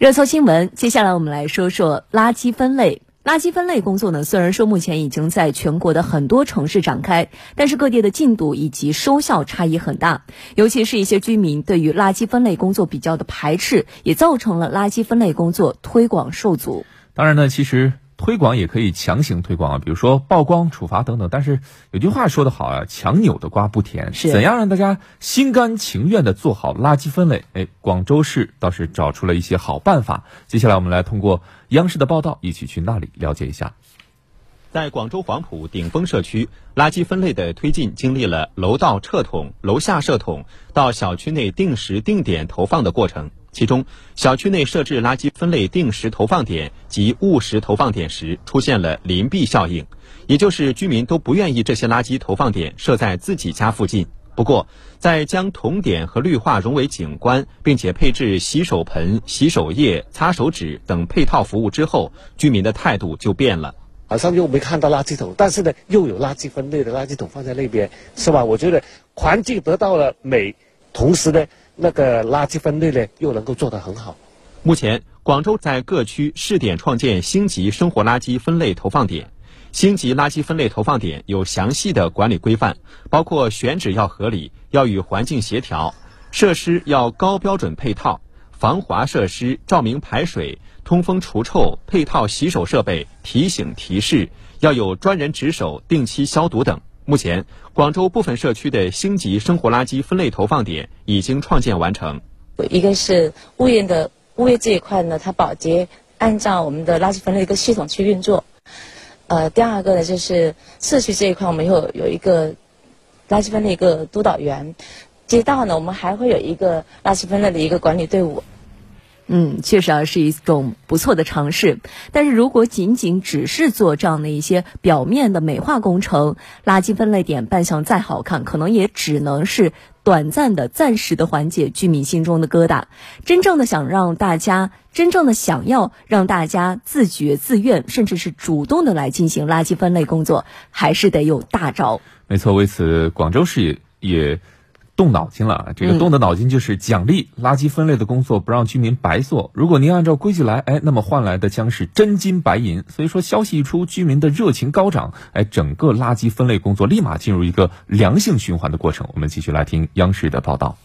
热搜新闻，接下来我们来说说垃圾分类。垃圾分类工作呢，虽然说目前已经在全国的很多城市展开，但是各地的进度以及收效差异很大。尤其是一些居民对于垃圾分类工作比较的排斥，也造成了垃圾分类工作推广受阻。当然呢，其实。推广也可以强行推广啊，比如说曝光、处罚等等。但是有句话说得好啊，强扭的瓜不甜。是怎样让大家心甘情愿的做好垃圾分类？哎，广州市倒是找出了一些好办法。接下来我们来通过央视的报道，一起去那里了解一下。在广州黄埔顶峰社区，垃圾分类的推进经历了楼道撤桶、楼下设桶到小区内定时定点投放的过程。其中，小区内设置垃圾分类定时投放点及误时投放点时，出现了邻避效应，也就是居民都不愿意这些垃圾投放点设在自己家附近。不过，在将桶点和绿化融为景观，并且配置洗手盆、洗手液、擦手纸等配套服务之后，居民的态度就变了。好像又没看到垃圾桶，但是呢，又有垃圾分类的垃圾桶放在那边，是吧？我觉得环境得到了美，同时呢。那个垃圾分类呢，又能够做得很好。目前，广州在各区试点创建星级生活垃圾分类投放点。星级垃圾分类投放点有详细的管理规范，包括选址要合理，要与环境协调，设施要高标准配套，防滑设施、照明排水、通风除臭、配套洗手设备、提醒提示，要有专人值守、定期消毒等。目前，广州部分社区的星级生活垃圾分类投放点已经创建完成。一个是物业的物业这一块呢，它保洁按照我们的垃圾分类一个系统去运作。呃，第二个呢，就是社区这一块，我们有有一个垃圾分类一个督导员。街道呢，我们还会有一个垃圾分类的一个管理队伍。嗯，确实啊，是一种不错的尝试。但是如果仅仅只是做这样的一些表面的美化工程，垃圾分类点扮相再好看，可能也只能是短暂的、暂时的缓解居民心中的疙瘩。真正的想让大家，真正的想要让大家自觉自愿，甚至是主动的来进行垃圾分类工作，还是得有大招。没错，为此广州市也也。动脑筋了，这个动的脑筋就是奖励垃圾分类的工作，不让居民白做。如果您按照规矩来，哎，那么换来的将是真金白银。所以说，消息一出，居民的热情高涨，哎，整个垃圾分类工作立马进入一个良性循环的过程。我们继续来听央视的报道。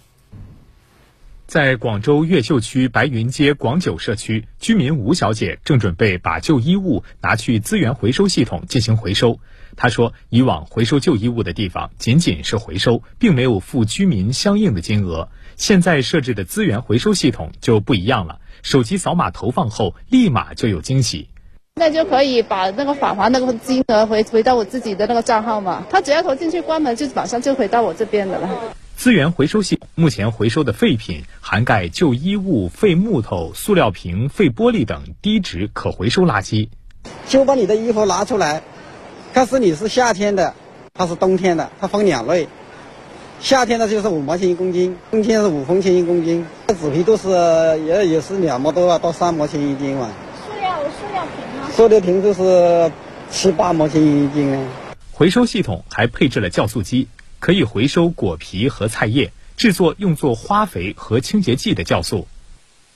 在广州越秀区白云街广九社区，居民吴小姐正准备把旧衣物拿去资源回收系统进行回收。她说：“以往回收旧衣物的地方仅仅是回收，并没有付居民相应的金额。现在设置的资源回收系统就不一样了，手机扫码投放后，立马就有惊喜。那就可以把那个返还那个金额回回到我自己的那个账号嘛？他只要投进去关门，就马上就回到我这边的了。资源回收系统目前回收的废品涵盖旧衣物、废木头、塑料瓶、废玻璃等低值可回收垃圾。就把你的衣服拿出来。”看是你是夏天的，它是冬天的，它分两类。夏天的就是五毛钱一公斤，冬天是五分钱一公斤。这纸皮都是也也是两毛多啊，到三毛钱一斤嘛。塑料塑料瓶呢？塑料瓶都是七八毛钱一斤啊。回收系统还配置了酵素机，可以回收果皮和菜叶，制作用作花肥和清洁剂的酵素。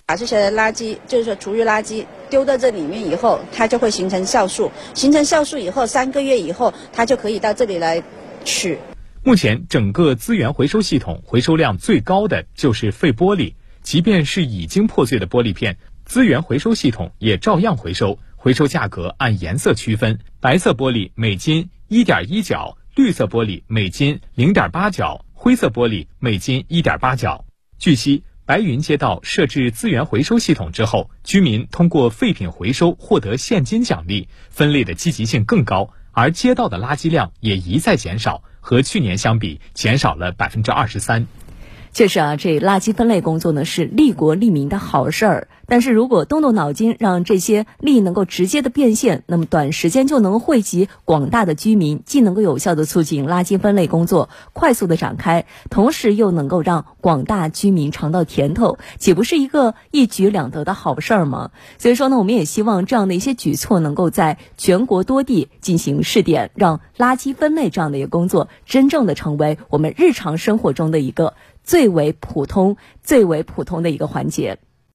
把这些垃圾，就是说厨余垃圾丢到这里面以后，它就会形成酵素。形成酵素以后，三个月以后，它就可以到这里来取。目前整个资源回收系统回收量最高的就是废玻璃，即便是已经破碎的玻璃片，资源回收系统也照样回收。回收价格按颜色区分：白色玻璃每斤一点一角，绿色玻璃每斤零点八角，灰色玻璃每斤一点八角。据悉。白云街道设置资源回收系统之后，居民通过废品回收获得现金奖励，分类的积极性更高，而街道的垃圾量也一再减少，和去年相比减少了百分之二十三。确实啊，这垃圾分类工作呢是利国利民的好事儿。但是如果动动脑筋，让这些利能够直接的变现，那么短时间就能惠及广大的居民，既能够有效的促进垃圾分类工作快速的展开，同时又能够让广大居民尝到甜头，岂不是一个一举两得的好事儿吗？所以说呢，我们也希望这样的一些举措能够在全国多地进行试点，让垃圾分类这样的一个工作真正的成为我们日常生活中的一个。最为普通、最为普通的一个环节。